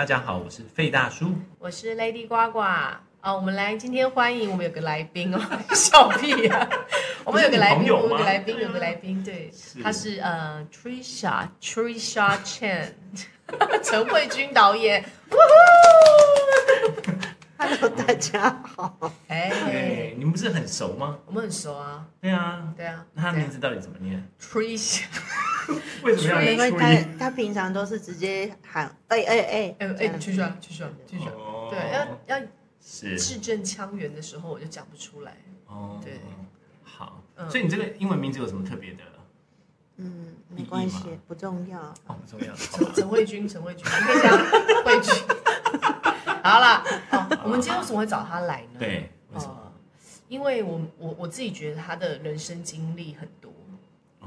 大家好，我是费大叔，我是 Lady 呱呱啊，我们来今天欢迎我们有个来宾哦，笑屁啊！我们有个来宾，有个来宾，有个来宾，对，是他是呃 Trisha Trisha Chen，陈慧君导演。Hello，大家好。哎、你们不是很熟吗？我们很熟啊。对啊，对啊。那他名字到底怎么念？Trisha。为什么要？因为他他平常都是直接喊哎哎哎哎哎，继续啊，继续啊，继续。对，要要字正腔圆的时候，我就讲不出来。哦。对。好。所以你这个英文名字有什么特别的？嗯，没关系，不重要。哦，不重要。陈陈慧君，陈慧君，你可以讲慧君。好了，哦，我们今天为什么会找他来呢？对，呃，因为我我我自己觉得他的人生经历很多。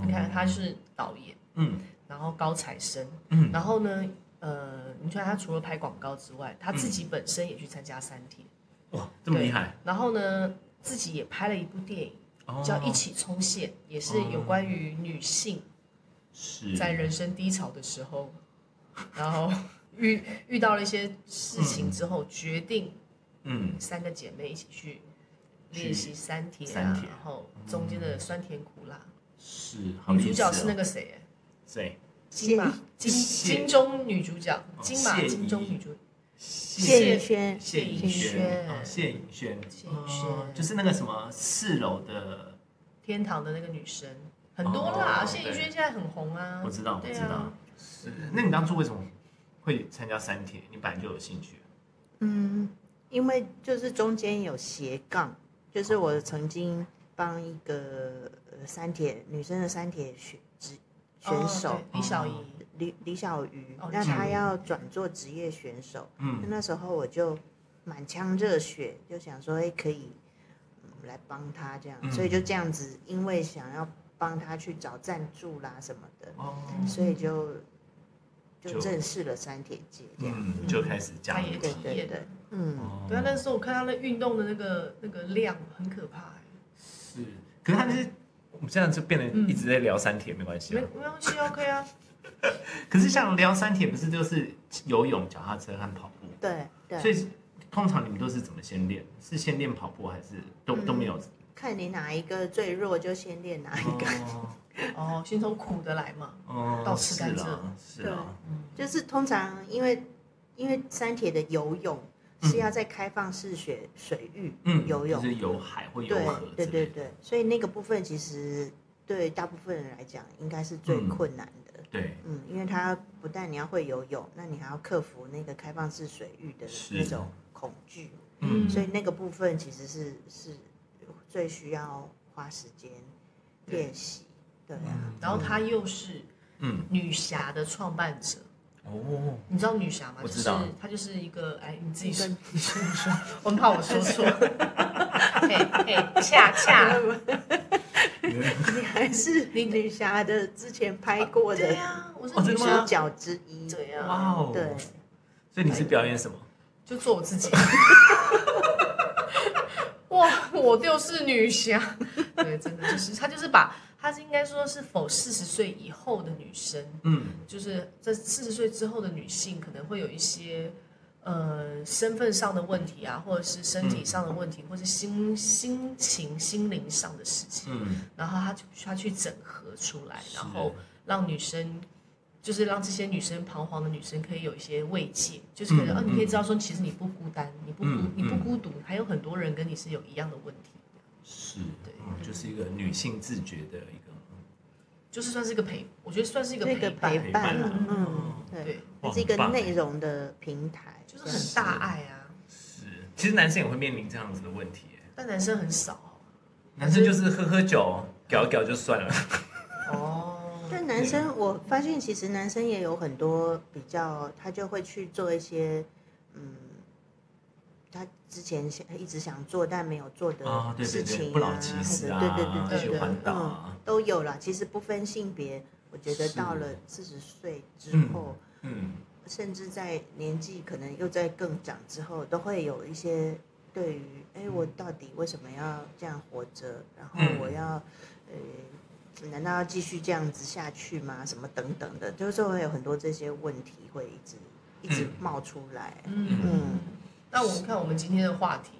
你看，他是导演，嗯，然后高材生，嗯，然后呢，呃，你看他除了拍广告之外，他自己本身也去参加三铁，哇，这么厉害。然后呢，自己也拍了一部电影，叫《一起冲线》，也是有关于女性，是在人生低潮的时候，然后。遇遇到了一些事情之后，决定，嗯，三个姐妹一起去练习三铁啊，然后中间的酸甜苦辣。是，女主角是那个谁？谁？金马。金金钟女主角，金马金钟女主谢颖轩，谢颖轩，谢颖轩，谢颖轩，就是那个什么四楼的。天堂的那个女生，很多啦。谢颖轩现在很红啊，我知道，我知道。是，那你当初为什么？会参加三铁，你本来就有兴趣。嗯，因为就是中间有斜杠，就是我曾经帮一个三铁女生的三铁选职选手。李小怡，李李小鱼，那他要转做职业选手。嗯，那时候我就满腔热血，就想说，哎，可以来帮他这样，所以就这样子，因为想要帮他去找赞助啦什么的，哦。所以就。就认识了三铁界，这样、嗯、就开始加入体验对。嗯，对啊，那时候我看他的运动的那个那个量很可怕。是，可是他就是我们现在就变得一直在聊三铁，没关系，没没关系，OK 啊。可是像聊三铁，不是就是游泳、脚踏车和跑步？对对。所以通常你们都是怎么先练？是先练跑步，还是都、嗯、都没有？看你哪一个最弱，就先练哪一个。哦 哦，先从苦的来嘛，哦，到吃甘蔗，是啊，嗯，就是通常因为因为三铁的游泳是要在开放式水水域游泳，就是游海或游河，对对对，所以那个部分其实对大部分人来讲应该是最困难的，对，嗯，因为它不但你要会游泳，那你还要克服那个开放式水域的那种恐惧，嗯，所以那个部分其实是是最需要花时间练习。对啊，然后她又是嗯。女侠的创办者哦，你知道女侠吗？我知道，她就是一个哎，你自己说，你说你说，我很怕我说错，嘿嘿，恰恰，你还是你女侠的之前拍过的，对呀，我是女主角之一，对呀，哇哦，对，所以你是表演什么？就做我自己，哇，我就是女侠，对，真的就是她，就是把。她是应该说是否四十岁以后的女生，嗯，就是在四十岁之后的女性可能会有一些呃身份上的问题啊，或者是身体上的问题，嗯、或者是心心情、心灵上的事情，嗯，然后她就她去整合出来，然后让女生就是让这些女生彷徨的女生可以有一些慰藉，就是可能、嗯、啊，你可以知道说其实你不孤单，你不孤、嗯、你不孤独，还有很多人跟你是有一样的问题。是，对，就是一个女性自觉的一个，就是算是一个陪，我觉得算是一个陪伴，陪伴，嗯，对，是一个内容的平台，就是很大爱啊。是，其实男生也会面临这样子的问题，但男生很少，男生就是喝喝酒，搞搞就算了。哦，但男生我发现其实男生也有很多比较，他就会去做一些，之前想一直想做但没有做的事情啊，不老骑士啊，对对对对对，嗯，都有了。其实不分性别，我觉得到了四十岁之后，嗯，甚至在年纪可能又在更长之后，都会有一些对于，哎，我到底为什么要这样活着？然后我要，呃，难道要继续这样子下去吗？什么等等的，就是会有很多这些问题会一直一直冒出来。嗯嗯。嗯，那我们看我们今天的话题，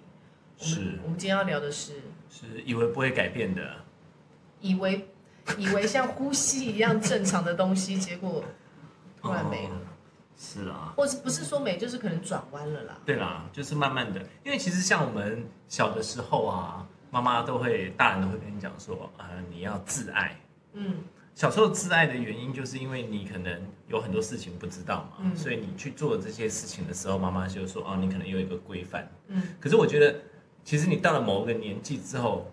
是我们今天要聊的是，是以为不会改变的，以为以为像呼吸一样正常的东西，结果突然没了。哦是啊，或是不是说没，就是可能转弯了啦。对啦，就是慢慢的，因为其实像我们小的时候啊，妈妈都会，大人都会跟你讲说，啊、呃，你要自爱。嗯，小时候自爱的原因，就是因为你可能有很多事情不知道嘛，嗯、所以你去做这些事情的时候，妈妈就说，哦，你可能有一个规范。嗯，可是我觉得，其实你到了某个年纪之后，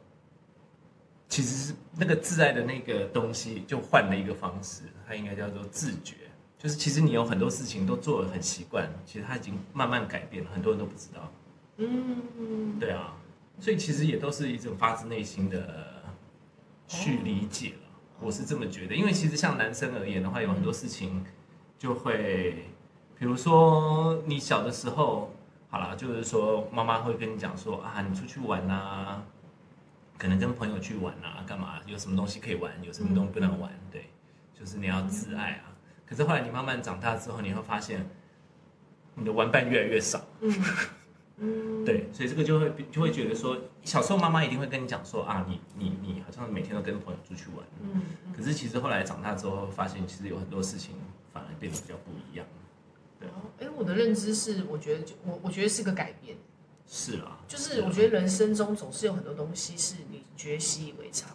其实是那个自爱的那个东西就换了一个方式，它应该叫做自觉。就是其实你有很多事情都做得很习惯，其实它已经慢慢改变了，很多人都不知道。嗯，对啊，所以其实也都是一种发自内心的去理解了，我是这么觉得。因为其实像男生而言的话，有很多事情就会，比如说你小的时候，好了，就是说妈妈会跟你讲说啊，你出去玩啊，可能跟朋友去玩啊，干嘛？有什么东西可以玩，有什么东西不能玩？对，就是你要自爱啊。可是后来你慢慢长大之后，你会发现你的玩伴越来越少。嗯 嗯，对，所以这个就会就会觉得说，小时候妈妈一定会跟你讲说啊，你你你好像每天都跟朋友出去玩。嗯，可是其实后来长大之后，发现其实有很多事情反而变得比较不一样。对，哎，我的认知是，我觉得就我我觉得是个改变。是啊，就是我觉得人生中总是有很多东西是你觉得习以为常。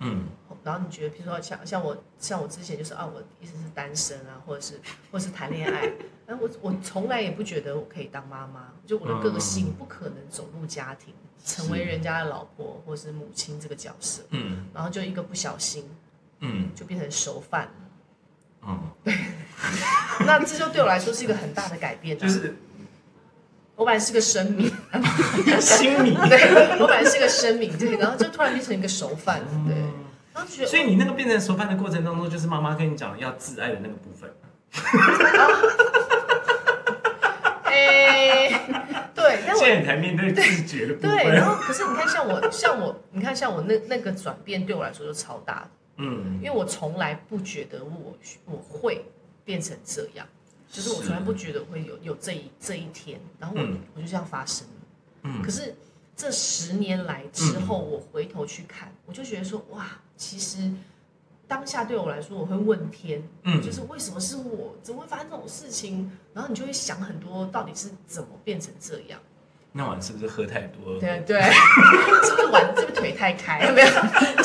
嗯，然后你觉得，比如说像像我像我之前就是啊，我一直是单身啊，或者是或者是谈恋爱，哎，我我从来也不觉得我可以当妈妈，就我的个性不可能走入家庭，成为人家的老婆或者是母亲这个角色。嗯，然后就一个不小心，嗯，就变成熟饭了。嗯，对，那这就对我来说是一个很大的改变，就是我本来是个生米，新米，对，我本来是个生米，对，然后就突然变成一个熟饭，对。所以你那个变成熟饭的过程当中，就是妈妈跟你讲要自爱的那个部分。哎，对，但我现在你才面对自觉的部分。对，然后可是你看，像我，像我，你看像我那那个转变，对我来说就超大的。嗯，因为我从来不觉得我我会变成这样，就是我从来不觉得会有有这一这一天，然后我我就这样发生。嗯，可是。这十年来之后，我回头去看，嗯、我就觉得说，哇，其实当下对我来说，我会问天，嗯，就是为什么是我，怎么会发生这种事情？然后你就会想很多，到底是怎么变成这样？那晚是不是喝太多了？对对，是不是晚？是不是腿太开？没有，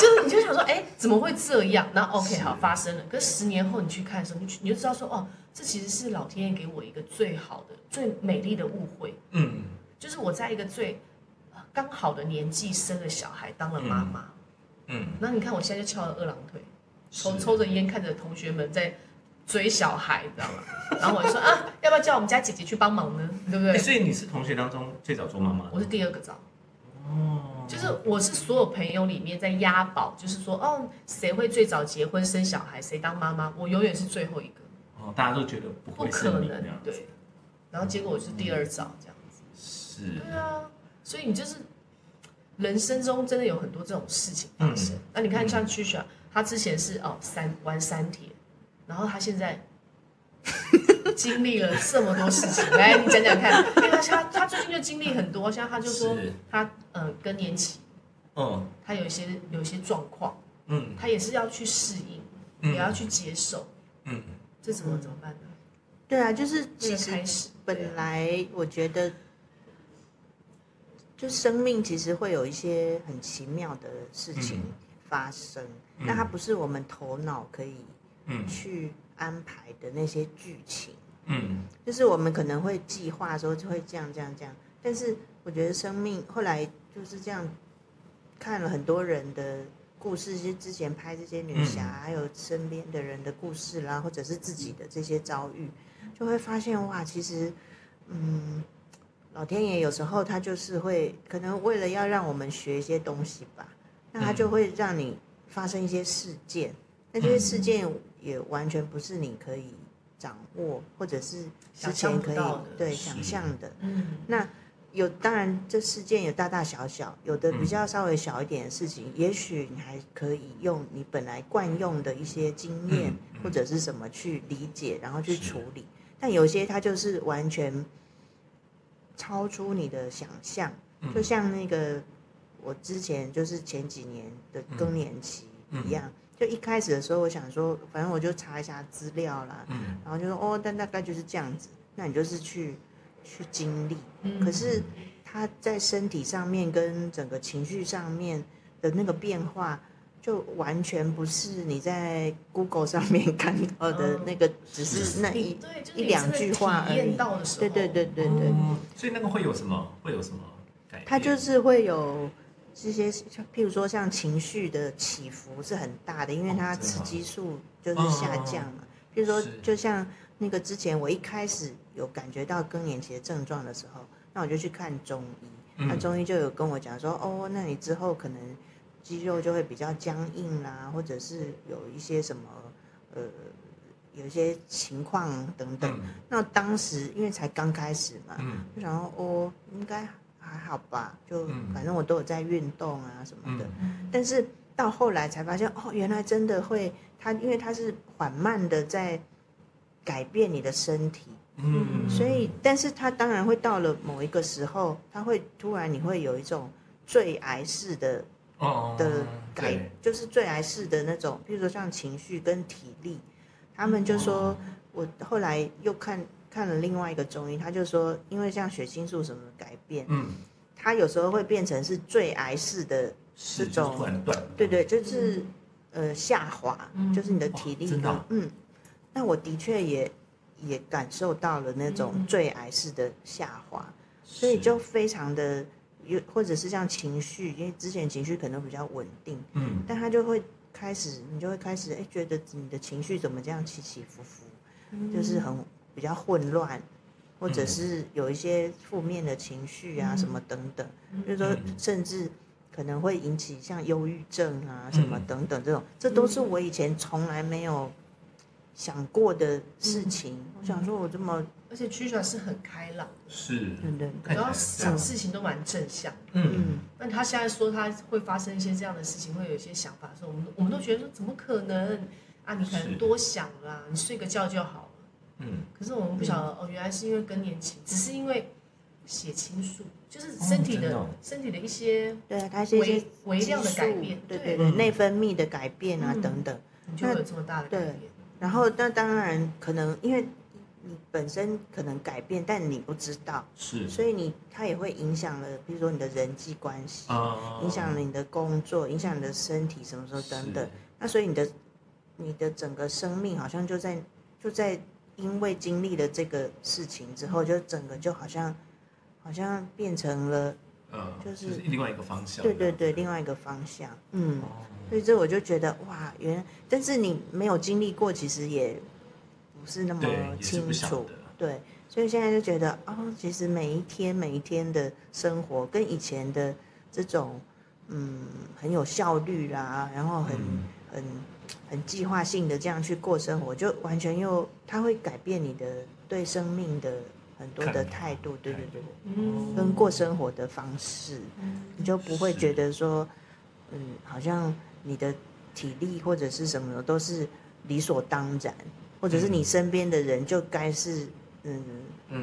就是你就想说，哎，怎么会这样？然后 OK，好，发生了。可是十年后你去看的时候，你你就知道说，哦，这其实是老天爷给我一个最好的、最美丽的误会。嗯，就是我在一个最。刚好的年纪生了小孩，当了妈妈，嗯，那你看我现在就翘了二郎腿，抽抽着烟看着同学们在追小孩，你知道吗？然后我就说啊，要不要叫我们家姐姐去帮忙呢？对不对？所以你是同学当中最早做妈妈，我是第二个早，哦，就是我是所有朋友里面在押宝，就是说哦，谁会最早结婚生小孩，谁当妈妈，我永远是最后一个。哦，大家都觉得不可能，对，然后结果我是第二早这样子，是，对啊。所以你就是人生中真的有很多这种事情发生。嗯、那你看像 Trisha，他之前是哦三玩三铁，然后他现在 经历了这么多事情，来你讲讲看。因为他他他最近就经历很多，像他就说他呃更年期，嗯，他有一些有一些状况，嗯，他也是要去适应，嗯、也要去接受，嗯，这怎么怎么办呢？对啊，就是其实本来我觉得。就生命其实会有一些很奇妙的事情发生，嗯、但它不是我们头脑可以去安排的那些剧情。嗯，就是我们可能会计划说就会这样这样这样，但是我觉得生命后来就是这样，看了很多人的故事，就之前拍这些女侠，嗯、还有身边的人的故事啦，或者是自己的这些遭遇，就会发现哇，其实嗯。老天爷有时候他就是会，可能为了要让我们学一些东西吧，那他就会让你发生一些事件，那这些事件也完全不是你可以掌握，或者是之前可以对想象的。嗯，那有当然这事件有大大小小，有的比较稍微小一点的事情，也许你还可以用你本来惯用的一些经验或者是什么去理解，然后去处理。但有些它就是完全超出你的想象，就像那个我之前就是前几年的更年期一样，就一开始的时候，我想说，反正我就查一下资料啦，然后就说哦，但大概就是这样子，那你就是去去经历，可是他在身体上面跟整个情绪上面的那个变化。就完全不是你在 Google 上面看到的那个，只是那一一两句话而已。对对对对对。所以那个会有什么？会有什么？它就是会有这些，譬如说像情绪的起伏是很大的，因为它雌激素就是下降嘛。譬如说，就像那个之前我一开始有感觉到更年期的症状的时候，那我就去看中医，那中医就有跟我讲说，哦，那你之后可能。肌肉就会比较僵硬啦，或者是有一些什么，呃，有一些情况等等。嗯、那当时因为才刚开始嘛，嗯、就想说哦，应该还好吧，就反正我都有在运动啊什么的。嗯、但是到后来才发现，哦，原来真的会，它因为它是缓慢的在改变你的身体，嗯，所以，但是它当然会到了某一个时候，它会突然你会有一种最癌式的。的改、oh, 就是坠崖式的那种，比如说像情绪跟体力，他们就说，我后来又看看了另外一个中医，他就说，因为像血清素什么的改变，嗯，他有时候会变成是坠崖式的这种，对对，就是呃下滑，就是你的体力的，嗯，那我的确也也感受到了那种坠崖式的下滑，所以就非常的。有或者是像情绪，因为之前情绪可能比较稳定，嗯，但他就会开始，你就会开始，哎，觉得你的情绪怎么这样起起伏伏，嗯、就是很比较混乱，或者是有一些负面的情绪啊，什么等等，嗯、就是说甚至可能会引起像忧郁症啊，什么等等这种，这都是我以前从来没有想过的事情。嗯、我想说，我这么。而且曲筱是很开朗的，是，对对，然后想事情都蛮正向，嗯，那他现在说他会发生一些这样的事情，会有一些想法的时候，我们我们都觉得说怎么可能？啊？你可能多想啦，你睡个觉就好了，嗯。可是我们不晓得哦，原来是因为更年期，只是因为血清素，就是身体的身体的一些对它是一些微量的改变，对对对，内分泌的改变啊等等，就会有这么大的改变。然后那当然可能因为。你本身可能改变，但你不知道，是，所以你它也会影响了，比如说你的人际关系，啊、影响了你的工作，影响你的身体，什么时候等等。那所以你的你的整个生命好像就在就在因为经历了这个事情之后，就整个就好像好像变成了，嗯，就是，就是另外一个方向。对对对，另外一个方向。嗯，哦、所以这我就觉得哇，原来，但是你没有经历过，其实也。不是那么清楚，对，对，所以现在就觉得哦，其实每一天每一天的生活跟以前的这种嗯很有效率啦，然后很、嗯、很很计划性的这样去过生活，就完全又它会改变你的对生命的很多的态度，对对对，嗯，跟过生活的方式，嗯、你就不会觉得说嗯，好像你的体力或者是什么的都是理所当然。或者是你身边的人就该是，嗯，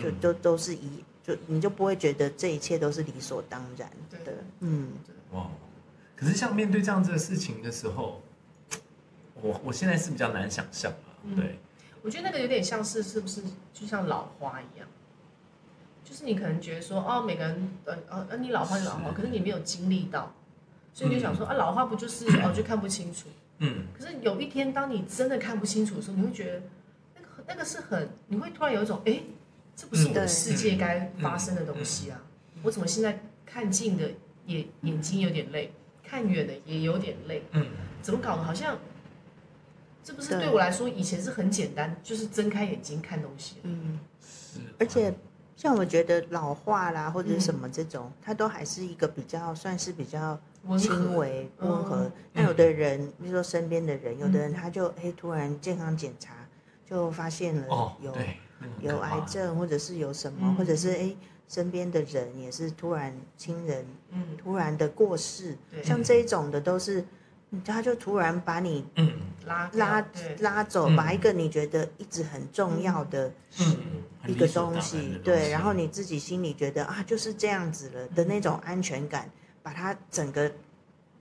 就都都是一，就你就不会觉得这一切都是理所当然的，对。嗯，哇，可是像面对这样子的事情的时候，我我现在是比较难想象啊，嗯、对，我觉得那个有点像是是不是就像老花一样，就是你可能觉得说哦，每个人呃呃，呃你老花就老花，可是你没有经历到，所以你就想说、嗯、啊，老花不就是哦就看不清楚。嗯，可是有一天，当你真的看不清楚的时候，你会觉得那个那个是很，你会突然有一种，哎，这不是我的世界该发生的东西啊！我怎么现在看近的也眼睛有点累，看远的也有点累？嗯，怎么搞的？好像这不是对我来说以前是很简单，就是睁开眼睛看东西。嗯，是，而且。像我觉得老化啦，或者什么这种，它都还是一个比较算是比较轻微温和。的人，比如说身边的人，有的人他就哎突然健康检查就发现了有有癌症，或者是有什么，或者是哎身边的人也是突然亲人突然的过世，像这一种的都是，他就突然把你拉拉拉走，把一个你觉得一直很重要的一个东西，对，然后你自己心里觉得啊就是这样子了的那种安全感，把它整个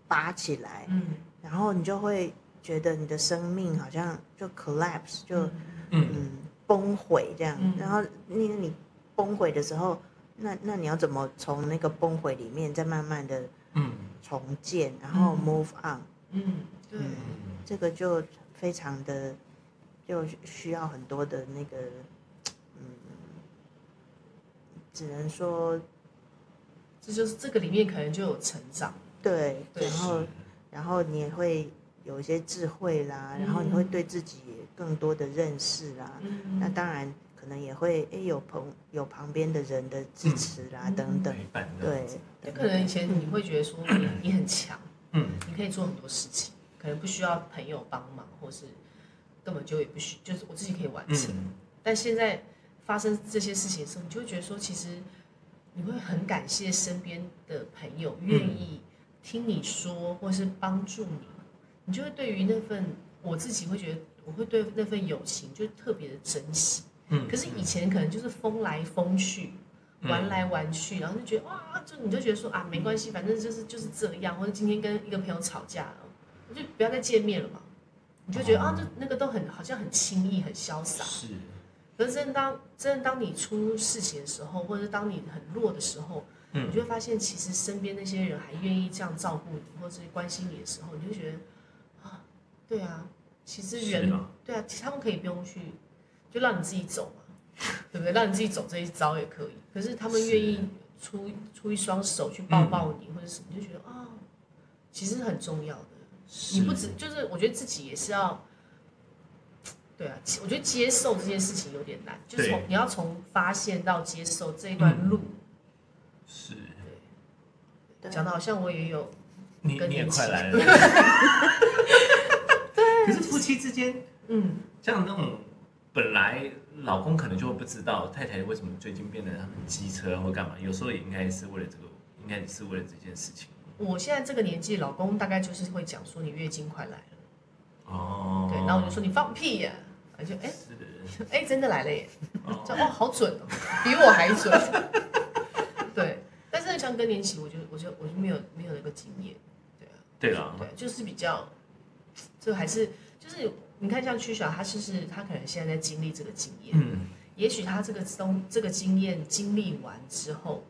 拔起来，嗯，然后你就会觉得你的生命好像就 collapse 就嗯。崩毁这样，然后你你崩毁的时候，那那你要怎么从那个崩毁里面再慢慢的嗯。重建，然后 move on，嗯，对。这个就非常的，就需要很多的那个，嗯，只能说，这就是这个里面可能就有成长，对，然后然后你也会有一些智慧啦，嗯、然后你会对自己更多的认识啦，嗯、那当然可能也会哎有朋有旁边的人的支持啦、嗯、等等，对，就可能以前你会觉得说你你很强，嗯，你可以做很多事情。可能不需要朋友帮忙，或是根本就也不需，就是我自己可以完成。嗯、但现在发生这些事情的时候，你就会觉得说，其实你会很感谢身边的朋友愿意听你说，或是帮助你。你就会对于那份我自己会觉得，我会对那份友情就特别的珍惜。嗯。可是以前可能就是风来风去，玩来玩去，然后就觉得哇，就你就觉得说啊，没关系，反正就是就是这样。或者今天跟一个朋友吵架了。就不要再见面了嘛，你就觉得、哦、啊，就那个都很好像很轻易、很潇洒。是。可是真的当真的当你出事情的时候，或者是当你很弱的时候，嗯，你就会发现其实身边那些人还愿意这样照顾你，或者是关心你的时候，你就觉得啊，对啊，其实人对啊，其实他们可以不用去，就让你自己走嘛，对不对？让你自己走这一招也可以。可是他们愿意出出一双手去抱抱你，嗯、或者什么，你就觉得啊，其实很重要的。你不止，就是我觉得自己也是要，对啊，我觉得接受这件事情有点难，就是从你要从发现到接受这一段路，是，对，讲的好像我也有，你你也快来了，可是夫妻之间，嗯，像那种本来老公可能就会不知道太太为什么最近变得很机车或干嘛，有时候也应该是为了这个，应该也是为了这件事情。我现在这个年纪，老公大概就是会讲说你月经快来了，哦，对，然后我就说你放屁呀，而且哎，哎，真的来了耶，这哦好准哦，比我还准，像更年期，我就我就我就没有没有那个经验，对啊，对啊，对，就是比较，这还是就是你看像曲小，他其实他可能现在在经历这个经验，嗯，也许他这个东这个经验经历完之后。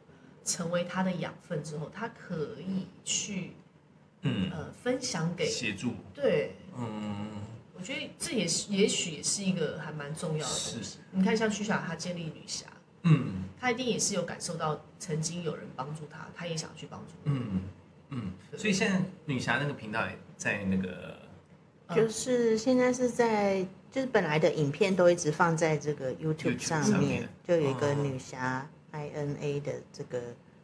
成为他的养分之后，他可以去，嗯呃，分享给协助，对，嗯，我觉得这也是，也许也是一个还蛮重要的东西。是你看，像曲小他建立女侠，嗯，他一定也是有感受到曾经有人帮助他，他也想去帮助，嗯嗯，所以现在女侠那个频道也在那个，就是现在是在，就是本来的影片都一直放在这个 YouTube 上面，上面。就有一个女侠。哦。I N A 的这个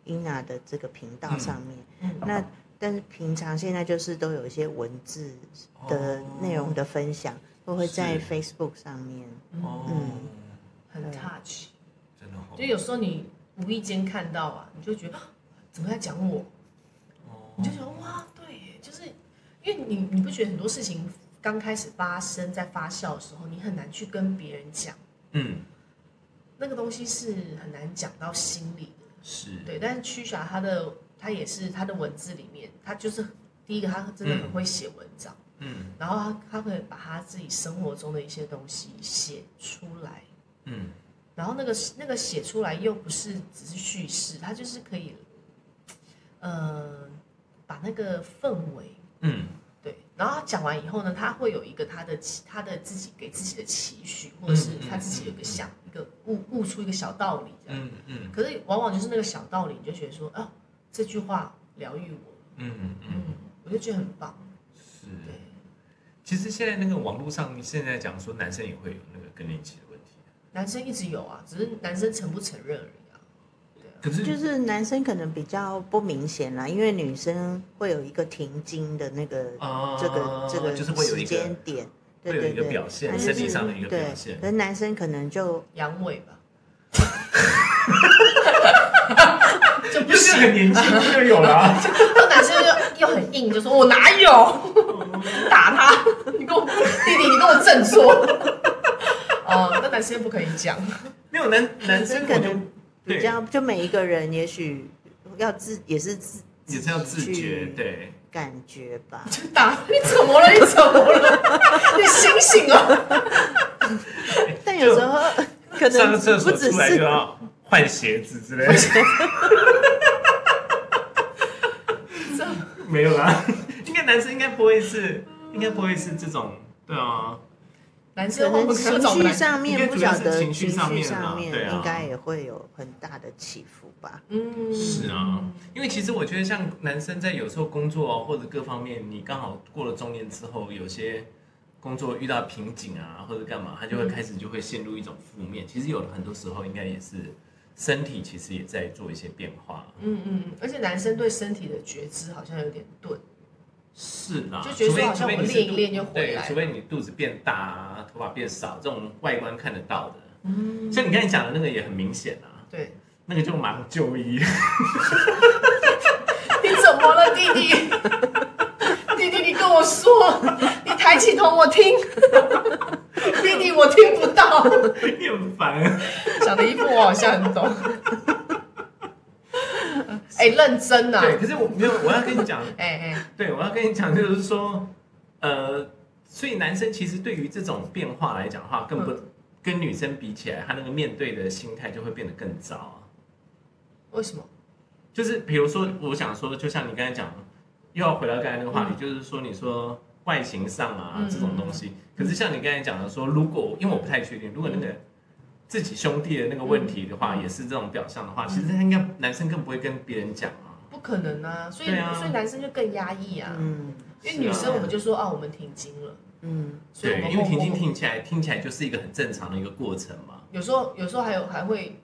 Ina 的这个频道上面，嗯。嗯、那但是平常现在就是都有一些文字的内容的分享，哦、都会在 Facebook 上面，哦、嗯，很 touch，就有时候你无意间看到啊，你就觉得 怎么在讲我，哦、你就觉得哇，对，就是因为你你不觉得很多事情刚开始发生在发酵的时候，你很难去跟别人讲，嗯。那个东西是很难讲到心里的，是。对。但是曲霞他的他也是他的文字里面，他就是第一个，他真的很会写文章，嗯，嗯然后他他会把他自己生活中的一些东西写出来，嗯，然后那个那个写出来又不是只是叙事，他就是可以，呃，把那个氛围，嗯。对然后他讲完以后呢，他会有一个他的他的自己给自己的期许，或者是他自己有个想一个悟悟出一个小道理这样。嗯嗯。可是往往就是那个小道理，你就觉得说啊，这句话疗愈我。嗯嗯嗯。我就觉得很棒。是。对。其实现在那个网络上现在讲说男生也会有那个更年期。男生一直有啊，只是男生承不承认而已啊。可是就是男生可能比较不明显啦，因为女生会有一个停经的那个这个这个时间点，对对对，表现生理上的一个表现。可是男生可能就阳痿吧，就不是很年轻就有了，啊那男生又又很硬，就说我哪有？打他，你跟我弟弟，你跟我振作。哦，那男生不可以讲，没有男男生可能比较，就每一个人也许要自也是自也是要自觉，对，感觉吧。就 打 你怎么了？你怎么了？你醒醒哦！但有时候可能上个厕所出来就要换鞋子之类的。没有啦，应该男生应该不会是，应该不会是这种，对啊。男生可能情绪上面不晓得，情绪上面，上面应该也会有很大的起伏吧。嗯，是啊，因为其实我觉得像男生在有时候工作或者各方面，你刚好过了中年之后，有些工作遇到瓶颈啊，或者干嘛，他就会开始就会陷入一种负面。其实有很多时候应该也是。身体其实也在做一些变化，嗯嗯，而且男生对身体的觉知好像有点钝，是啦，就觉得好像我练一练就回来，除非你肚子变大啊，头发变少，这种外观看得到的，嗯，像你刚才讲的那个也很明显啊，对，那个就马上就医，你怎么了，弟弟？弟弟，你跟我说，你抬起头我听。弟弟，我听不到，你很烦。讲的一副我好像很懂。哎、欸，认真啊！对，可是我没有，我要跟你讲，哎哎、欸，对，我要跟你讲，就是说，呃，所以男生其实对于这种变化来讲的话，更不、嗯、跟女生比起来，他那个面对的心态就会变得更糟啊。为什么？就是比如说，我想说，就像你刚才讲，又要回到刚才那个话题，嗯、就是说，你说。外形上啊，这种东西，可是像你刚才讲的说，如果因为我不太确定，如果那个自己兄弟的那个问题的话，也是这种表象的话，其实他应该男生更不会跟别人讲啊。不可能啊，所以所以男生就更压抑啊。嗯，因为女生我们就说啊，我们停经了。嗯，对，因为停经听起来听起来就是一个很正常的一个过程嘛。有时候有时候还有还会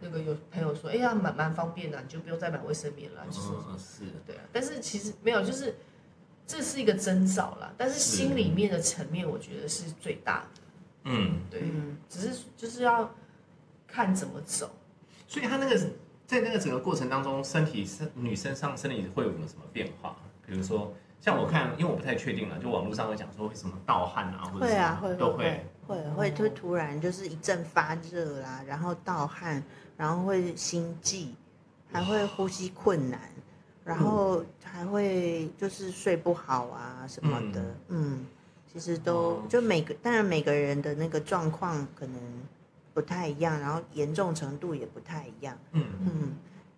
那个有朋友说，哎呀，蛮蛮方便的，你就不用再买卫生棉了。就是是，对啊，但是其实没有，就是。这是一个征兆啦，但是心里面的层面，我觉得是最大的。嗯，对，只是就是要看怎么走。所以他那个在那个整个过程当中，身体是女生上身体会有没有什么变化？比如说，像我看，因为我不太确定了，就网络上会讲说会什么盗汗啊，或者会啊，会都会。会会。会突然就是一阵发热啦，然后盗汗，然后会心悸，还会呼吸困难。然后还会就是睡不好啊什么的，嗯，嗯，其实都就每个当然每个人的那个状况可能不太一样，然后严重程度也不太一样，嗯嗯，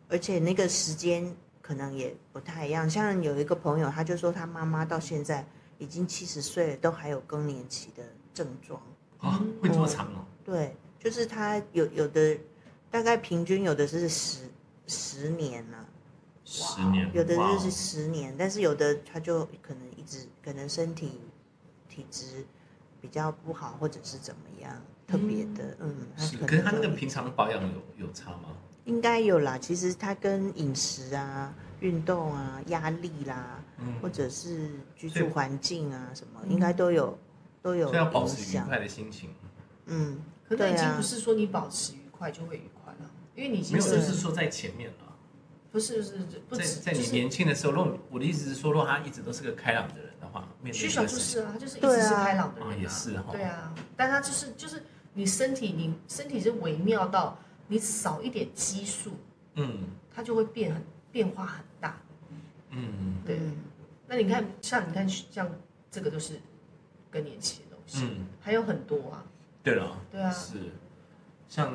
而且那个时间可能也不太一样。像有一个朋友，他就说他妈妈到现在已经七十岁了，都还有更年期的症状啊，会这么长哦？对，就是他有有的大概平均有的是十十年了。十年，有的就是十年，但是有的他就可能一直可能身体体质比较不好，或者是怎么样特别的，嗯，是。可是他那个平常保养有有差吗？应该有啦。其实他跟饮食啊、运动啊、压力啦，或者是居住环境啊什么，应该都有都有。要保持愉快的心情。嗯，可是已经不是说你保持愉快就会愉快了，因为你已经没有，就是说在前面了。不是不是不是，在在你年轻的时候，如果我的意思是说，如果他一直都是个开朗的人的话，徐小就是啊，他就是一直是开朗的人，也是哈，对啊，但他就是就是你身体，你身体是微妙到你少一点激素，嗯，它就会变很变化很大，嗯，对。那你看，像你看，像这个都是更年期的东西，嗯，还有很多啊，对了，对啊，是。像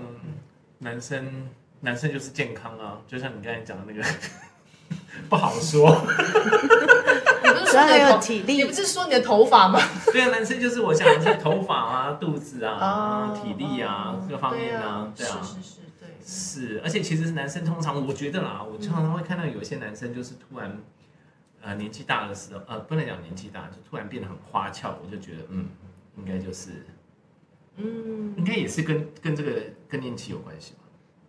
男生。男生就是健康啊，就像你刚才讲的那个，不好说。你不是说你有体力？你不是说你的头发吗？对啊，男生就是我想的是头发啊、肚子啊、体力啊各方面啊，对啊，是是是，对，是。而且其实男生通常，我觉得啦，我常常会看到有些男生就是突然，呃，年纪大的时候，呃，不能讲年纪大，就突然变得很花俏，我就觉得，嗯，应该就是，嗯，应该也是跟跟这个更年期有关系吧。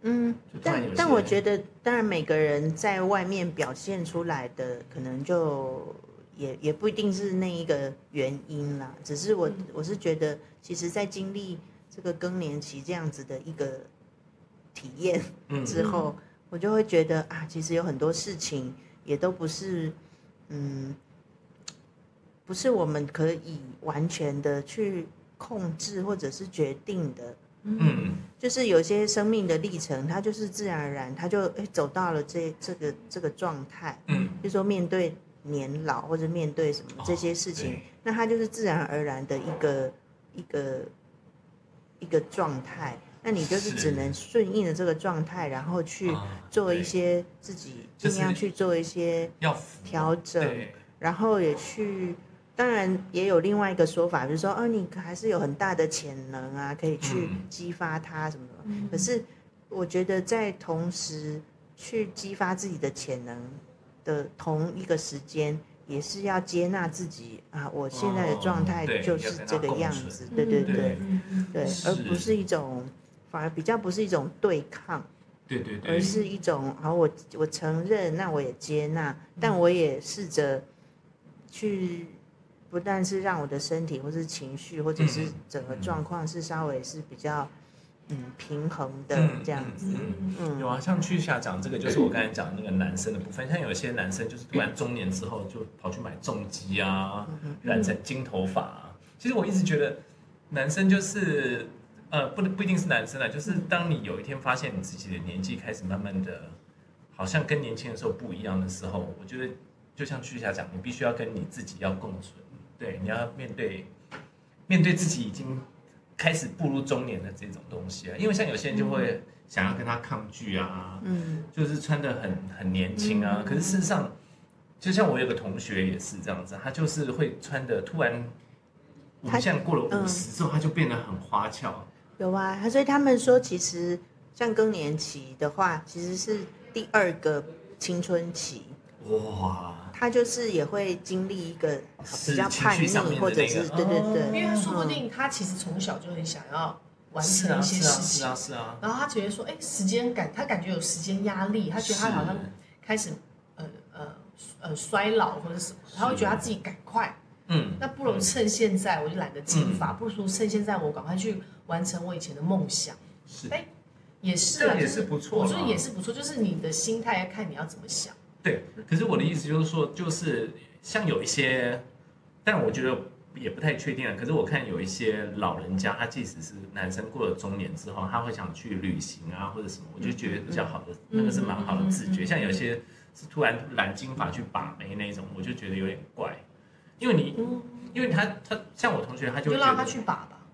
嗯，但但我觉得，当然每个人在外面表现出来的，可能就也也不一定是那一个原因啦。只是我我是觉得，其实，在经历这个更年期这样子的一个体验之后，我就会觉得啊，其实有很多事情也都不是，嗯，不是我们可以完全的去控制或者是决定的。嗯，就是有些生命的历程，它就是自然而然，它就哎走到了这这个这个状态。嗯，就说面对年老或者面对什么这些事情，哦、那他就是自然而然的一个一个一个状态。那你就是只能顺应了这个状态，然后去做一些自己尽量去做一些调整，然后也去。当然也有另外一个说法，比如说，哦，你还是有很大的潜能啊，可以去激发它什么的。嗯、可是我觉得在同时去激发自己的潜能的同一个时间，也是要接纳自己啊，我现在的状态就是这个样子。对对对对，对，而不是一种，反而比较不是一种对抗。对对对，而是一种，好，我我承认，那我也接纳，但我也试着去。不但是让我的身体，或是情绪，或者是整个状况是稍微是比较嗯平衡的这样子。嗯，嗯有啊，像去下讲这个，就是我刚才讲的那个男生的部分。像有些男生就是突然中年之后就跑去买重疾啊，染成金头发啊。其实我一直觉得男生就是呃不不一定是男生啊，就是当你有一天发现你自己的年纪开始慢慢的，好像跟年轻的时候不一样的时候，我觉得就像去下讲，你必须要跟你自己要共存。对，你要面对面对自己已经开始步入中年的这种东西啊，因为像有些人就会想要跟他抗拒啊，嗯，就是穿的很很年轻啊，可是事实上，就像我有个同学也是这样子，他就是会穿的突然，他现在过了五十之后，他就变得很花俏。有啊，所以他们说，其实像更年期的话，其实是第二个青春期。哇。他就是也会经历一个比较叛逆，或者是对对对，因为他说不定他其实从小就很想要完成一些事情，是啊是啊，然后他觉得说，哎，时间感，他感觉有时间压力，他觉得他好像开始呃呃呃衰老或者什么，他会觉得他自己赶快，嗯，那不如趁现在，我就懒得进发，不如趁现在我赶快去完成我以前的梦想，是，哎，也是啊，也是不错，我觉得也是不错，就是你的心态要看你要怎么想。对，可是我的意思就是说，就是像有一些，但我觉得也不太确定了。可是我看有一些老人家，他即使是男生过了中年之后，他会想去旅行啊，或者什么，我就觉得比较好的，那个是蛮好的自觉。像有些是突然染金发去把眉那种，我就觉得有点怪，因为你，因为他他像我同学，他就就让他去把吧。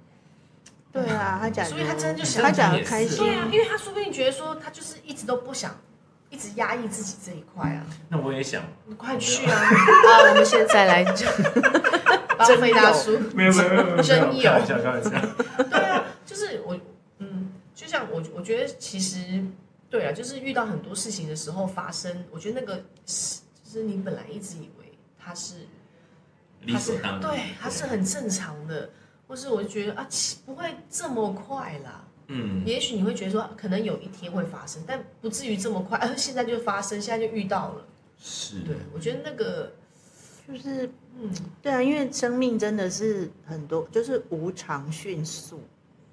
对啊，他讲，所以他真的就想他讲的开心，对啊，因为他说不定觉得说他就是一直都不想。一直压抑自己这一块啊，那我也想，你快去啊！啊，我们现在来讲，真有大叔，没有没有没有，真有，开玩笑开玩笑。对啊，就是我，嗯，就像我，我觉得其实对啊，就是遇到很多事情的时候发生，我觉得那个是，就是你本来一直以为他是理所当然，对，他是很正常的，或是我就觉得啊，不会这么快啦。嗯，也许你会觉得说，可能有一天会发生，但不至于这么快。而、啊、现在就发生，现在就遇到了。是，对，我觉得那个就是，嗯，对啊，因为生命真的是很多，就是无常迅速。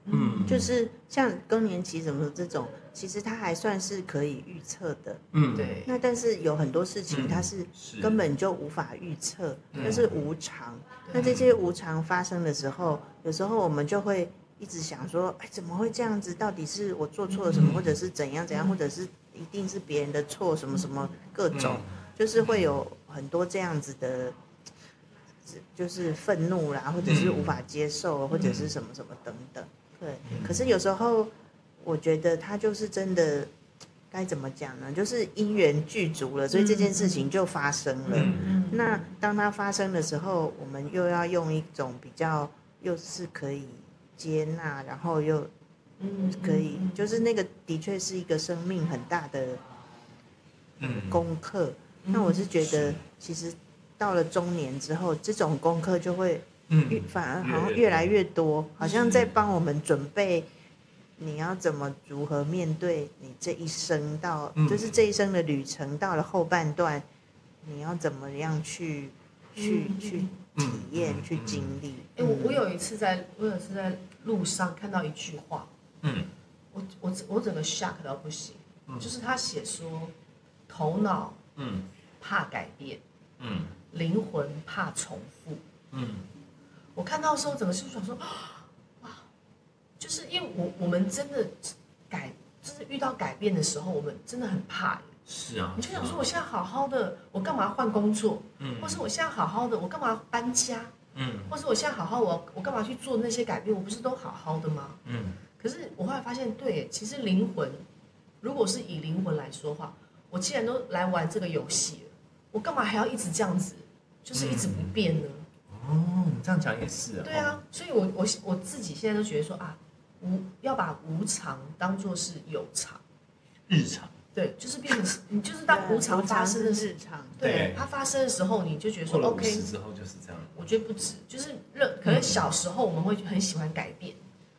嗯，就是像更年期什么这种，其实它还算是可以预测的。嗯，对。那但是有很多事情它是根本就无法预测，它、嗯、是无常。嗯、那这些无常发生的时候，有时候我们就会。一直想说，哎，怎么会这样子？到底是我做错了什么，或者是怎样怎样，或者是一定是别人的错，什么什么各种，就是会有很多这样子的，就是愤怒啦，或者是无法接受，或者是什么什么等等。对，可是有时候我觉得他就是真的，该怎么讲呢？就是因缘具足了，所以这件事情就发生了。那当它发生的时候，我们又要用一种比较，又是可以。接纳，然后又，嗯，可以，就是那个的确是一个生命很大的，嗯，功课。那我是觉得，其实到了中年之后，这种功课就会，嗯，反而好像越来越多，好像在帮我们准备，你要怎么如何面对你这一生到，就是这一生的旅程到了后半段，你要怎么样去，去去。体验去经历。哎，我我有一次在，我有一次在路上看到一句话，嗯，我我我整个 shock 到不行，就是他写说，头脑嗯。怕改变，嗯，灵魂怕重复，嗯，我看到的时候，整个心想说，哇，就是因为我我们真的改，就是遇到改变的时候，我们真的很怕。是啊，你就想说，我现在好好的，我干嘛换工作？嗯，或是我现在好好的，我干嘛搬家？嗯，或是我现在好好，我我干嘛去做那些改变？我不是都好好的吗？嗯，可是我后来发现，对，其实灵魂，如果是以灵魂来说话，我既然都来玩这个游戏了，我干嘛还要一直这样子，就是一直不变呢？哦，这样讲也是啊。对啊，所以我我我自己现在都觉得说啊，无要把无常当做是有常，日常。对，就是变成你就是当无常发生的日常，对它发生的时候，你就觉得说 OK。之后就是这样。我觉得不止，就是可能小时候我们会很喜欢改变，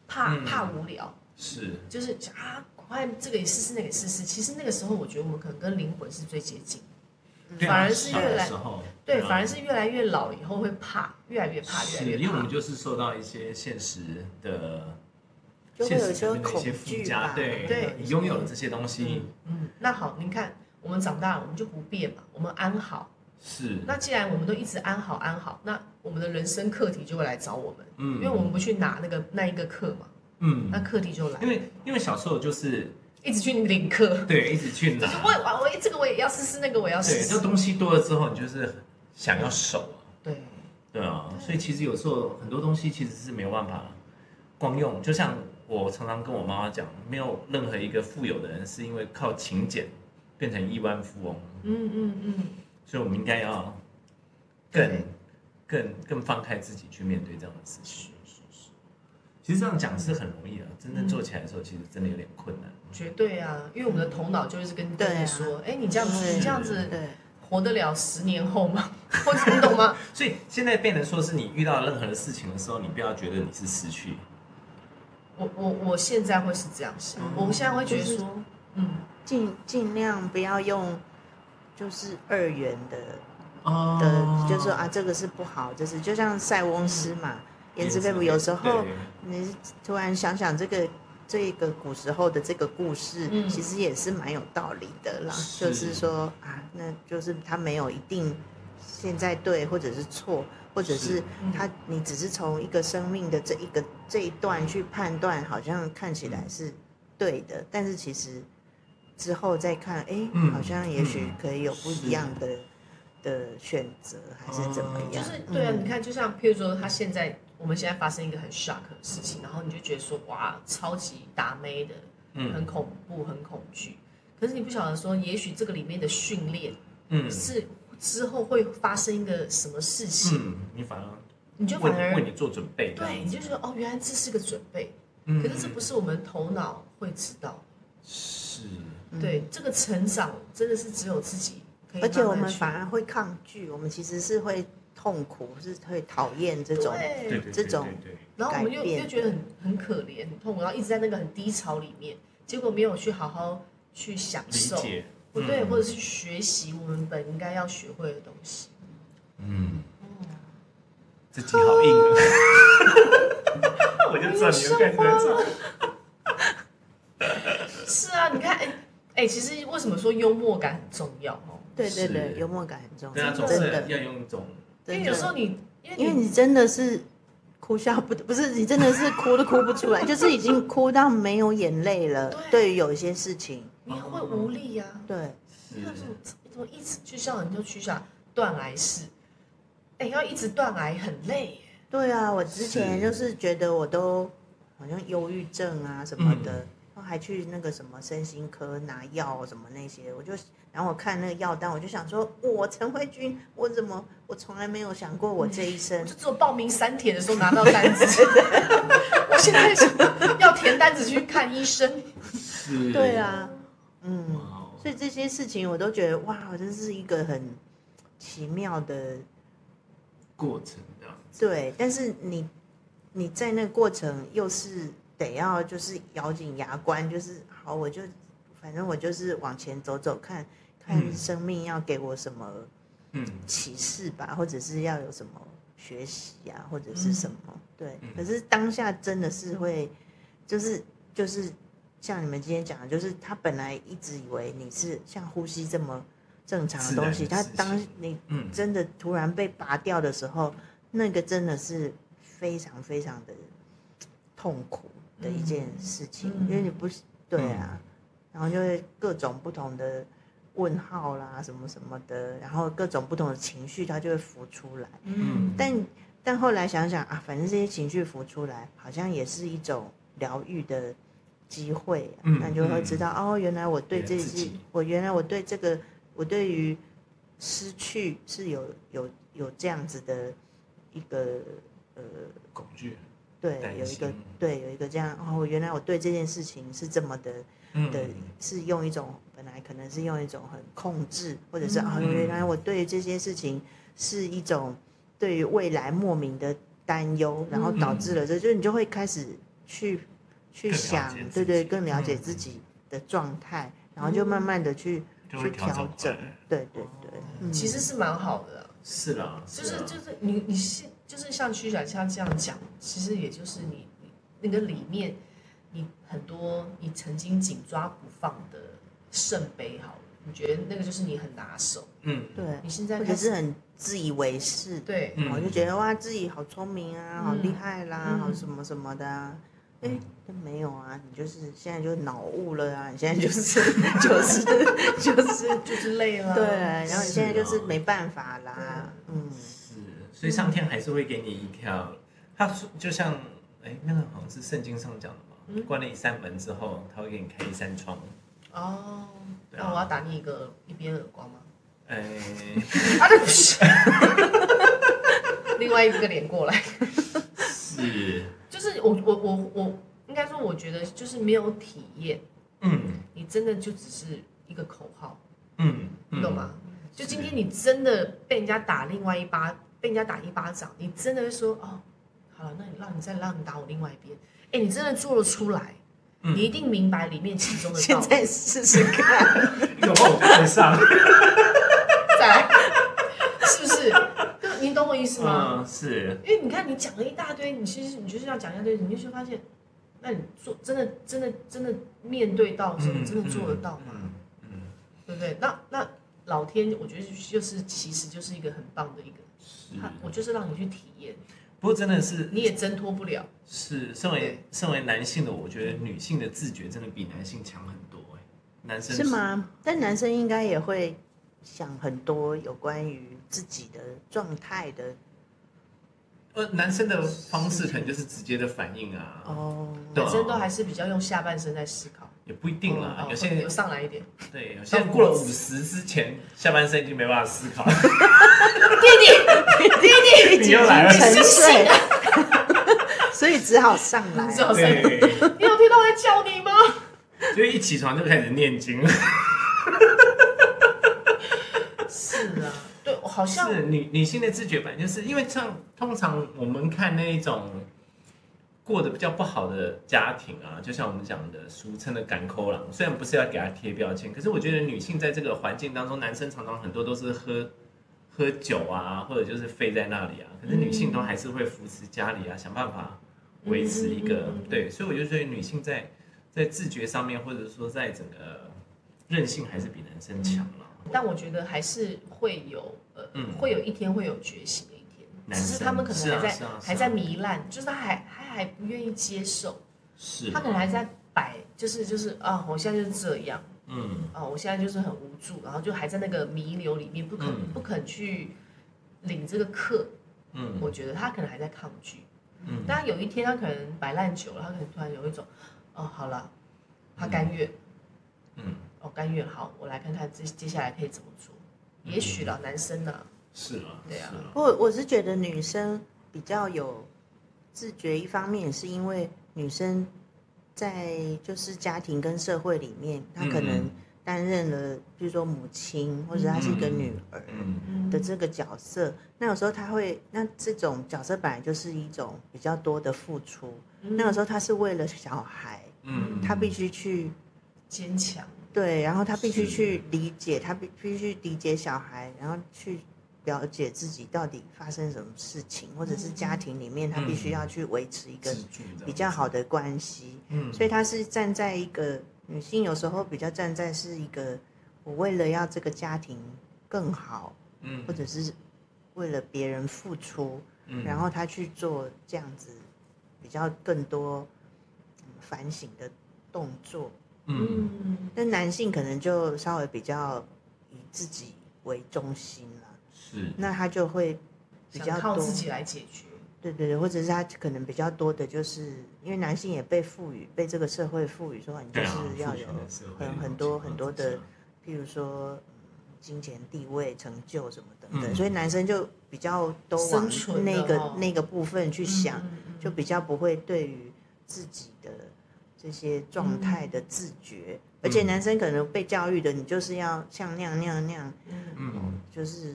怕怕无聊，是，就是啊，快这个也试试，那个也试试。其实那个时候，我觉得我们可能跟灵魂是最接近，反而是越来对，反而是越来越老以后会怕，越来越怕，越来越怕。因为我们就是受到一些现实的。就会有一些恐惧吧，对对，你拥有了这些东西，嗯，那好，您看，我们长大了，我们就不变嘛，我们安好，是。那既然我们都一直安好安好，那我们的人生课题就会来找我们，嗯，因为我们不去拿那个那一个课嘛，嗯，那课题就来。因为因为小时候就是一直去领课，对，一直去拿。我我我这个我也要试试，那个我要试试。对，就东西多了之后，你就是想要守，对，对啊，所以其实有时候很多东西其实是没有办法光用，就像。我常常跟我妈妈讲，没有任何一个富有的人是因为靠勤俭变成亿万富翁。嗯嗯嗯。所以，我们应该要更、更、更放开自己去面对这样的事情。是是是。其实这样讲是很容易的，真正做起来的时候，其实真的有点困难。绝对啊，因为我们的头脑就是跟自己说，哎，你这样子，你这样子，活得了十年后吗？或者你懂吗？所以现在变成说是你遇到任何的事情的时候，你不要觉得你是失去。我我我现在会是这样想，嗯、我现在会觉得说，就是、嗯，尽尽量不要用，就是二元的，哦、的，就是说啊，这个是不好，就是就像塞翁失马，焉知非福，有时候你突然想想这个这个古时候的这个故事，嗯、其实也是蛮有道理的啦，是就是说啊，那就是他没有一定现在对或者是错。或者是他，你只是从一个生命的这一个这一段去判断，好像看起来是对的，但是其实之后再看，哎，好像也许可以有不一样的的选择，还是怎么样？就是对啊，你看，就像譬如说，他现在我们现在发生一个很 shock 的事情，然后你就觉得说，哇，超级打妹的，很恐怖，很恐惧。可是你不晓得说，也许这个里面的训练，嗯，是。之后会发生一个什么事情？嗯，你反而你就反而为你做准备，对，你就觉得哦，原来这是个准备。嗯，可是这不是我们头脑会知道。是，对，这个成长真的是只有自己可以。而且我们反而会抗拒，我们其实是会痛苦，是会讨厌这种这种。然后我们又又觉得很很可怜、很痛苦，然后一直在那个很低潮里面，结果没有去好好去享受。不对，或者是学习我们本应该要学会的东西。嗯，这题好硬啊！我就知道你有感觉。是啊，你看，哎哎，其实为什么说幽默感很重要？哦，对对对，幽默感很重要，真的要用一种。因为有时候你，因为你真的是哭笑不得，不是你真的是哭都哭不出来，就是已经哭到没有眼泪了。对于有一些事情。你会无力呀、啊，对，就是怎么一直就像人就去下断崖式，哎，要一直断崖很累。对啊，我之前就是觉得我都好像忧郁症啊什么的，然后还去那个什么身心科拿药什么那些，我就然后我看那个药单，我就想说，我陈慧君，我怎么我从来没有想过我这一生，就只有报名三天的时候拿到单子，我现在要填单子去看医生，是，对啊。嗯，所以这些事情我都觉得哇，真是一个很奇妙的过程，这样对，但是你你在那个过程又是得要就是咬紧牙关，就是好，我就反正我就是往前走走看，看看生命要给我什么嗯启示吧，或者是要有什么学习啊，或者是什么，嗯、对。可是当下真的是会，就是就是。像你们今天讲的，就是他本来一直以为你是像呼吸这么正常的东西，他当你真的突然被拔掉的时候，那个真的是非常非常的痛苦的一件事情，嗯、因为你不是对啊，嗯、然后就会各种不同的问号啦，什么什么的，然后各种不同的情绪，它就会浮出来。嗯，但但后来想想啊，反正这些情绪浮出来，好像也是一种疗愈的机会、那你就会知道、嗯、哦，原来我对这些，我原来我对这个，我对于失去是有有有这样子的一个呃恐惧，对，有一个对有一个这样哦，原来我对这件事情是这么的、嗯、的，是用一种本来可能是用一种很控制，或者是啊、嗯。哦，原来我对这些事情是一种对于未来莫名的担忧，然后导致了这，就你就会开始去。去想，对对，更了解自己的状态，嗯、然后就慢慢的去、嗯、去调整，对对对，嗯、其实是蛮好的、啊。是啦，就是就是你你是就是像曲小像这样讲，其实也就是你你那个里面，你很多你曾经紧抓不放的圣杯，好了，你觉得那个就是你很拿手，嗯，对，你现在可是很自以为是，对，我就觉得哇，自己好聪明啊，好厉害啦，嗯、好什么什么的、啊。哎，都没有啊！你就是现在就脑雾了啊！你现在就是就是 就是 就是累了。对，然后你现在就是没办法啦。嗯，是，所以上天还是会给你一条。他说，就像哎，那个好像是圣经上讲的嘛，关了一扇门之后，他会给你开一扇窗。哦，那我要打你一个一边耳光吗？哎，另外一个脸过来。是。就是我我我我应该说，我觉得就是没有体验，嗯，你真的就只是一个口号，嗯，你懂吗？就今天你真的被人家打另外一巴，被人家打一巴掌，你真的会说哦，好了，那你让你再让你打我另外一边，哎，你真的做了出来，你一定明白里面其中的道理。现在试试看，有没有跟上？在，是不是？意思吗？嗯，是。因为你看，你讲了一大堆，你其实你就是要讲一大堆，你就会发现，那你做真的真的真的面对到什么，真的做得到吗？嗯，嗯，对不对？那那老天，我觉得就是其实就是一个很棒的一个，他，我就是让你去体验。不过真的是你也挣脱不了。是，身为身为男性的，我觉得女性的自觉真的比男性强很多。哎，男生是吗？但男生应该也会。想很多有关于自己的状态的，呃，男生的方式可能就是直接的反应啊。哦，男生都还是比较用下半身在思考，也不一定啦。有些人有上来一点，对，有些人过了五十之前，下半身已经没办法思考了。弟弟，弟弟，你又来了，沉睡，所以只好上来。对，你有听到我在叫你吗？就一起床就开始念经了。是啊，对，好像是女女性的自觉版，就是因为像通常我们看那一种过得比较不好的家庭啊，就像我们讲的俗称的“赶抠郎”，虽然不是要给他贴标签，可是我觉得女性在这个环境当中，男生常常很多都是喝喝酒啊，或者就是废在那里啊，可是女性都还是会扶持家里啊，想办法维持一个、对，所以我就觉得女性在在自觉上面，或者说在整个韧性还是比男生强了。但我觉得还是会有，呃，会有一天会有觉醒的一天，只是他们可能还在还在糜烂，就是他还他还不愿意接受，是，他可能还在摆，就是就是啊，我现在就是这样，嗯，啊，我现在就是很无助，然后就还在那个弥留里面，不肯不肯去领这个课，嗯，我觉得他可能还在抗拒，嗯，但有一天他可能摆烂久了，他可能突然有一种，哦，好了，他甘愿，嗯。哦，甘愿好，我来看看接接下来可以怎么做。也许啦，男生呢？是啊，对啊。我我是觉得女生比较有自觉，一方面也是因为女生在就是家庭跟社会里面，她可能担任了，比如说母亲，或者她是一个女儿的这个角色。那有时候她会，那这种角色本来就是一种比较多的付出。那有时候她是为了小孩，嗯，她必须去坚强。对，然后他必须去理解，他必必须理解小孩，然后去了解自己到底发生什么事情，或者是家庭里面他必须要去维持一个比较好的关系。嗯，所以他是站在一个女性，有时候比较站在是一个我为了要这个家庭更好，嗯，或者是为了别人付出，嗯、然后他去做这样子比较更多反省的动作。嗯，但男性可能就稍微比较以自己为中心了。是，那他就会比较多靠自己来解决。对对对，或者是他可能比较多的，就是因为男性也被赋予，被这个社会赋予说，你就是要有很很多很多的，譬如说金钱、地位、成就什么等等，所以男生就比较都往那个那个部分去想，就比较不会对于自己的这些状态的自觉，而且男生可能被教育的，你就是要像那样那样那样，嗯，就是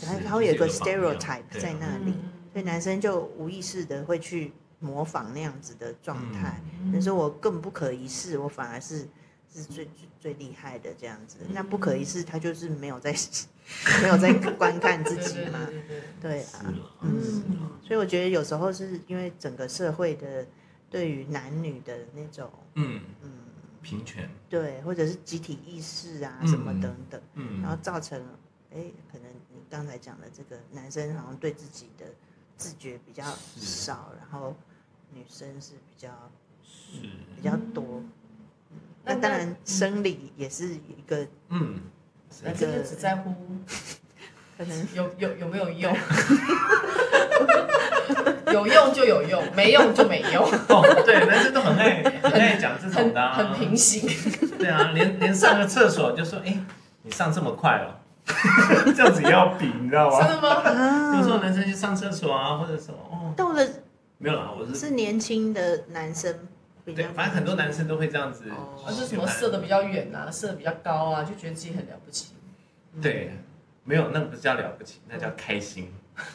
他他会有个 stereotype 在那里。所以男生就无意识的会去模仿那样子的状态，但是我更不可一世，我反而是是最最最厉害的这样子。那不可一世，他就是没有在 没有在观看自己 嘛？对啊，嗯。所以我觉得有时候是因为整个社会的对于男女的那种嗯嗯平权，对，或者是集体意识啊什么等等，嗯，然后造成哎，可能你刚才讲的这个男生好像对自己的。自觉比较少，然后女生是比较是比较多。那当然生理也是一个嗯，男生就只在乎可能有有有没有用，有用就有用，没用就没用。哦，对，男生都很爱很爱讲这种的，很平行。对啊，连连上个厕所就说：“哎，你上这么快哦。”这样子也要比，你知道吗？真的吗？有时候男生去上厕所啊，或者什么哦。到了没有啦，我是是年轻的男生比较。对，反正很多男生都会这样子。哦，是什么射的比较远啊，射的比较高啊，就觉得自己很了不起。对，没有，那个不叫了不起，那叫开心。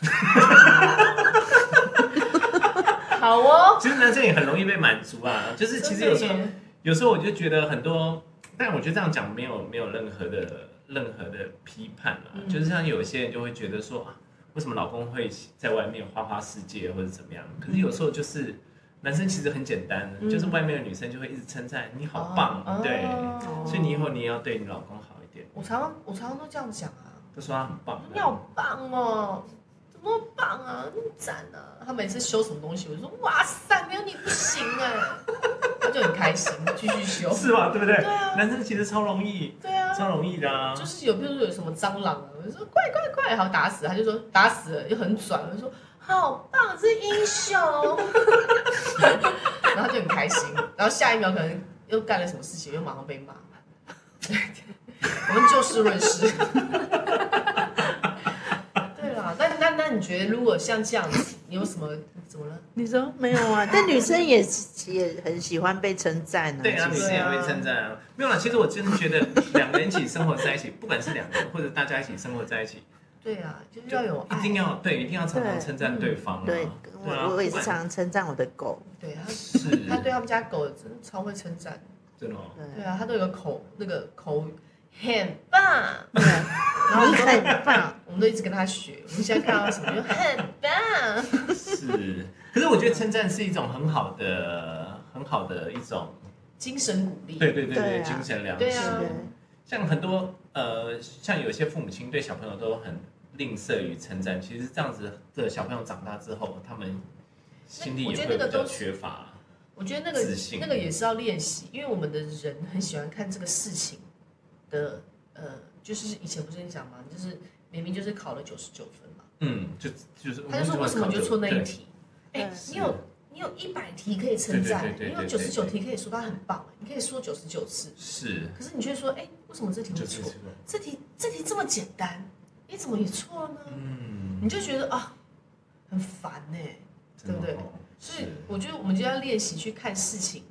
好哦。其实男生也很容易被满足啊，就是其实有时候，有时候我就觉得很多，但我觉得这样讲没有没有任何的。任何的批判啊，嗯、就是像有一些人就会觉得说啊，为什么老公会在外面花花世界或者怎么样？可是有时候就是男生其实很简单，嗯、就是外面的女生就会一直称赞你好棒，哦、对，哦、所以你以后你也要对你老公好一点。我常常我常常都这样讲啊，都说他很棒，你好棒哦。棒啊，那么赞啊！他每次修什么东西，我就说哇塞，没有你不行哎，他就很开心，继续修，是吧？对不对？对啊，男生其实超容易，对啊，超容易的啊。就是有，比如说有什么蟑螂啊，我就说快快快，好打死，他就说打死了，又很转，我就说好棒，是英雄，然后他就很开心，然后下一秒可能又干了什么事情，又马上被骂。我们就事论事。那你觉得，如果像这样子，你有什么怎么了？你说没有啊？但女生也也很喜欢被称赞啊。对啊，女生也会称赞啊。没有啦，其实我真的觉得，两个人一起生活在一起，不管是两个人或者大家一起生活在一起，对啊，就是要有一定要对，一定要常常称赞对方。对，我我也是常常称赞我的狗。对，他是他对他们家狗真的超会称赞，真的。对啊，他都有个口那个口语很棒，然后很棒。我们都一直跟他学，我们现在看到什么就很棒。是，可是我觉得称赞是一种很好的、很好的一种精神鼓励。对对对对，精神粮食。像很多呃，像有些父母亲对小朋友都很吝啬于称赞，其实这样子的小朋友长大之后，他们心里也会比较缺乏。我觉得那个那个也是要练习，因为我们的人很喜欢看这个事情的呃，就是以前不是你讲吗？就是。明明就是考了九十九分嘛，嗯，就就是他就说为什么就错那一题？哎，你有你有一百题可以称赞，你有九十九题可以说他很棒，你可以说九十九次，是。可是你却说，哎，为什么这题会错？这题这题这么简单，你怎么也错了呢？嗯，你就觉得啊，很烦呢，对不对？所以我觉得我们就要练习去看事情，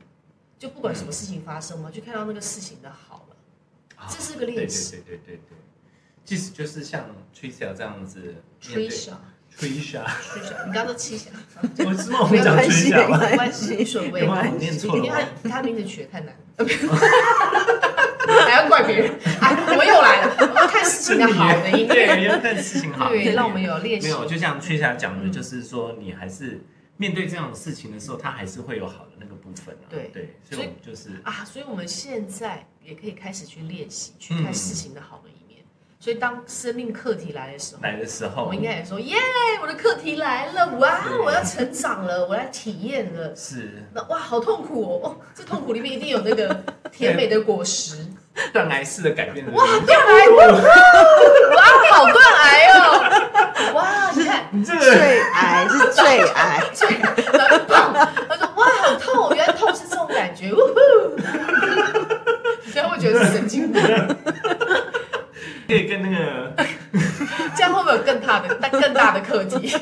就不管什么事情发生嘛，就看到那个事情的好了，这是个练习，对对对对对。即使就是像 Tricia 这样子，Tricia，Tricia，你刚刚说七霞，我知道我讲 Tricia 没关系，无所谓，因为他他名字取得太难，还要怪别人，哎，我又来了，我要看事情的好的一面，对，要看事情好，对，让我们有练习。没有，就像 Tricia 讲的，就是说你还是面对这样的事情的时候，他还是会有好的那个部分啊。对对，所以就是啊，所以我们现在也可以开始去练习，去看事情的好的一面。所以当生命课题来的时候，来的时候，我应该也说耶，我的课题来了，哇，我要成长了，我来体验了，是，那哇，好痛苦哦，哦，这痛苦里面一定有那个 甜美的果实，断崖式的改变的，哇，断崖，哇，好断崖哦，哇，你看，最矮是最矮，最然后胖，他说哇，好痛，原来痛是这种感觉，呜呼，你这样会觉得是神经病。可以跟那个，这样会不会有更大的、更大的课题？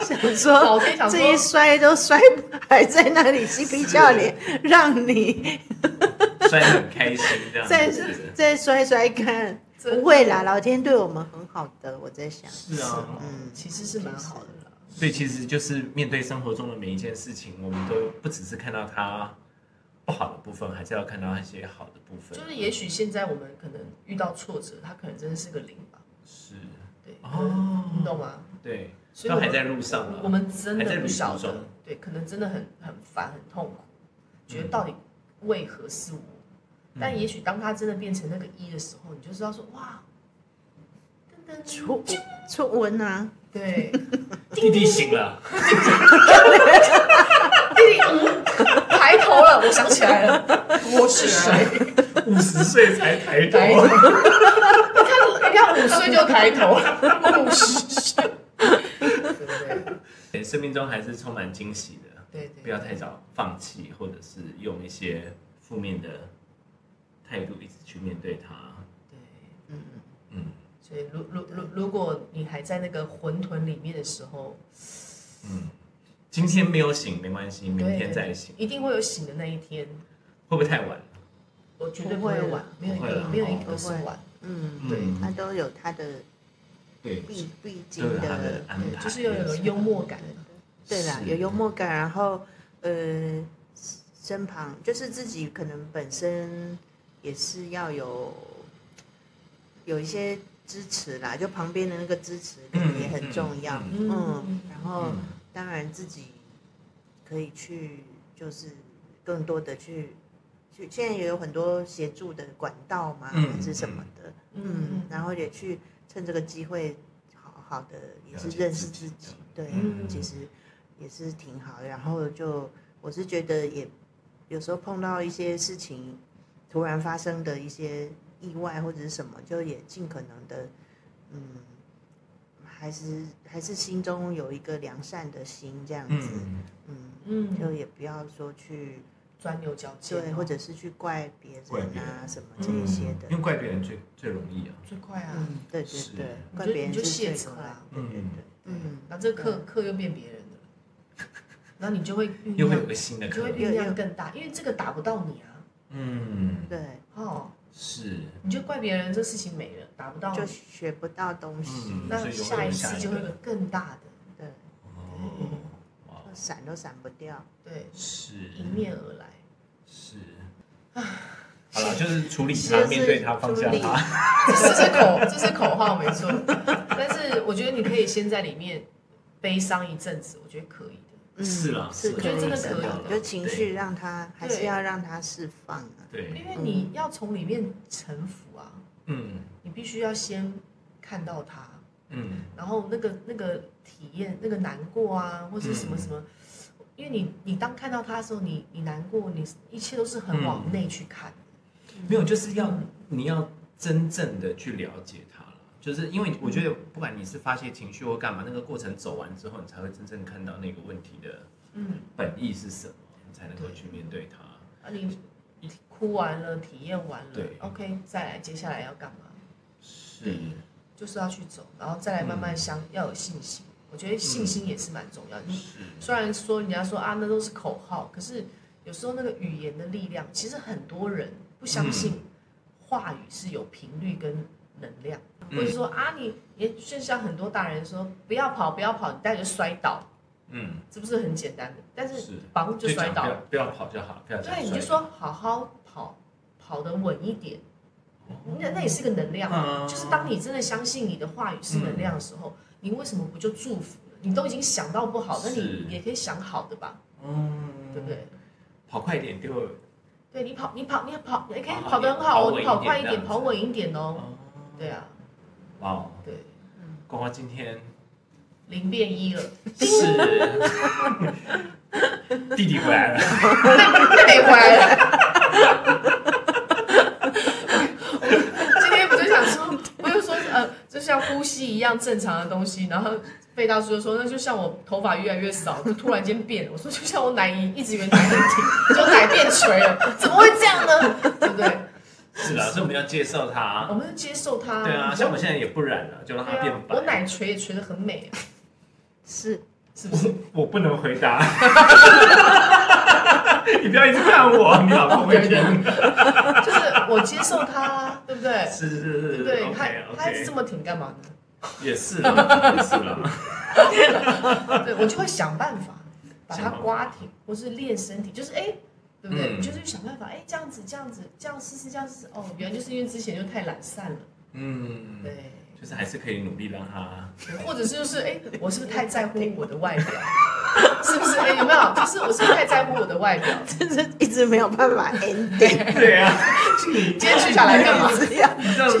想说，这一摔都摔还在那里嬉皮笑脸，让你 摔得很开心，这样再再摔摔看，不会啦，老天对我们很好的，我在想。是啊，嗯，其实是蛮好的啦。所以其实就是面对生活中的每一件事情，我们都不只是看到它。不好的部分还是要看到一些好的部分。就是也许现在我们可能遇到挫折，它可能真的是个零吧。是，对哦，你懂吗？对，所以还在路上，我们真的不晓得，对，可能真的很很烦很痛苦，觉得到底为何是我？但也许当他真的变成那个一的时候，你就知道说哇，初初吻啊，对，弟弟醒了，弟弟嗯。抬头了，我想起来了，我是谁？五十岁才抬头，你看，你看，五岁就抬头，五十岁，对不对？生命中还是充满惊喜的，对，不要太早放弃，或者是用一些负面的态度一直去面对它。对，嗯嗯，所以，如如如如果你还在那个混沌里面的时候，嗯。今天没有醒没关系，明天再醒，一定会有醒的那一天。会不会太晚？我绝对不会晚，没有一个没有一个是晚。嗯，对，他都有他的必必经的，就是要有幽默感。对啦，有幽默感，然后呃，身旁就是自己可能本身也是要有有一些支持啦，就旁边的那个支持也很重要。嗯，然后。当然，自己可以去，就是更多的去去。现在也有很多协助的管道嘛，还是什么的，嗯，然后也去趁这个机会，好好的也是认识自己，对，其实也是挺好的。然后就我是觉得，也有时候碰到一些事情突然发生的一些意外或者是什么，就也尽可能的，嗯。还是还是心中有一个良善的心，这样子，嗯。嗯，就也不要说去钻牛角尖，对，或者是去怪别人啊什么这一些的，因为怪别人最最容易啊，最快啊，对对对，怪别人就卸责啊，嗯嗯嗯，那这课课又变别人的，然后你就会又会有个新的课，就会力量更大，因为这个打不到你啊，嗯，对，哦。是，你就怪别人，这事情没了，达不到，就学不到东西。那下一次就会有更大的，对，哦，闪都闪不掉，对，是。迎面而来，是，啊，好了，就是处理他，面对他，放下他，这是口，这是口号，没错。但是我觉得你可以先在里面悲伤一阵子，我觉得可以。是啦，是我觉得真的可以，就情绪让他还是要让他释放啊。对，因为你要从里面臣服啊。嗯。你必须要先看到他。嗯。然后那个那个体验，那个难过啊，或是什么什么，因为你你当看到他的时候，你你难过，你一切都是很往内去看。没有，就是要你要真正的去了解他。就是因为我觉得，不管你是发泄情绪或干嘛，那个过程走完之后，你才会真正看到那个问题的嗯本意是什么，你才能够去面对它。啊，你哭完了，体验完了，对，OK，再来，接下来要干嘛？是，就是要去走，然后再来慢慢相，要有信心。我觉得信心也是蛮重要的。虽然说人家说啊，那都是口号，可是有时候那个语言的力量，其实很多人不相信话语是有频率跟能量。或者说啊，你也就像很多大人说，不要跑，不要跑，你带着摔倒，嗯，这不是很简单的？但是绑就摔倒，不要跑就好，不要对，你就说好好跑，跑得稳一点，那那也是个能量。就是当你真的相信你的话语是能量的时候，你为什么不就祝福了？你都已经想到不好，那你也可以想好的吧？嗯，对不对？跑快一点就，对你跑，你跑，你跑，你可以跑得很好哦，你跑快一点，跑稳一点哦。对啊。哇，对，光光今天零变一了，是 弟弟回来了，弟弟回来了。今天不就想说，我就说呃，就像呼吸一样正常的东西，然后。贝大叔就说：“那就像我头发越来越少，就突然间变了。”我说：“就像我奶一一直以为奶很挺，就奶变垂了，怎么会这样呢？对不对？”是的，所以我们要接受它。我们要接受它。对啊，像我现在也不染了，就让它变白。我奶垂也垂得很美，是是不是？我不能回答。你不要一直看我，你老公会听。就是我接受它，对不对？是是是是，对，他他一直这么挺干嘛呢？也是啦，也是啦。对，我就会想办法把它刮挺，或是练身体，就是哎、欸，对不对？嗯、就是想办法，哎、欸，这样子，这样子，这样试试，这样试试。哦，原来就是因为之前就太懒散了。嗯，对，就是还是可以努力让他，或者是就是哎、欸，我是不是太在乎我的外表？是不是？哎、欸，有没有？就是我是不是太在乎我的外表？真是一直没有办法 ending。对啊，今天去下来干嘛？这样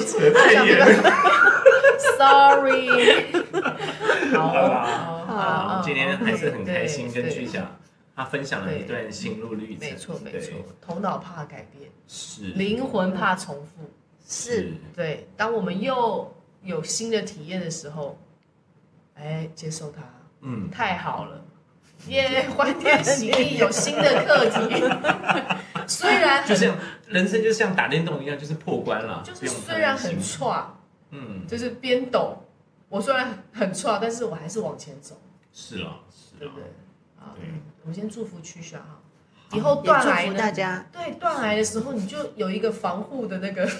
扯太远了。Sorry，好啦，好，今天还是很开心跟居霞他分享了一段心路历程。没错没错，头脑怕改变，是灵魂怕重复，是对。当我们又有新的体验的时候，哎，接受它，嗯，太好了，耶，欢天喜地，有新的课题。虽然就像人生就像打电动一样，就是破关了，就是虽然很差。嗯，就是边抖，我虽然很挫，但是我还是往前走。是啊，是啊，对不对？啊，嗯，我们先祝福曲筱哈，以后断癌大家。对断癌的时候，你就有一个防护的那个，你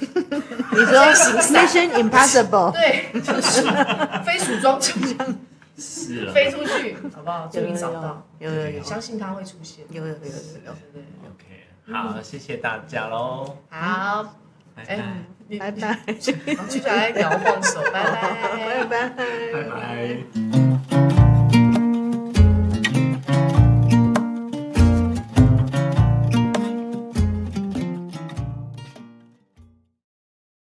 说 Mission Impossible，对，就是 飞鼠装这样，是飞出去，好不好？终于找到，有有有，相信他会出现，有有有有有，对，OK，好，谢谢大家喽，好，拜拜。拜拜，接下来摇晃手，拜拜。拜拜，拜拜。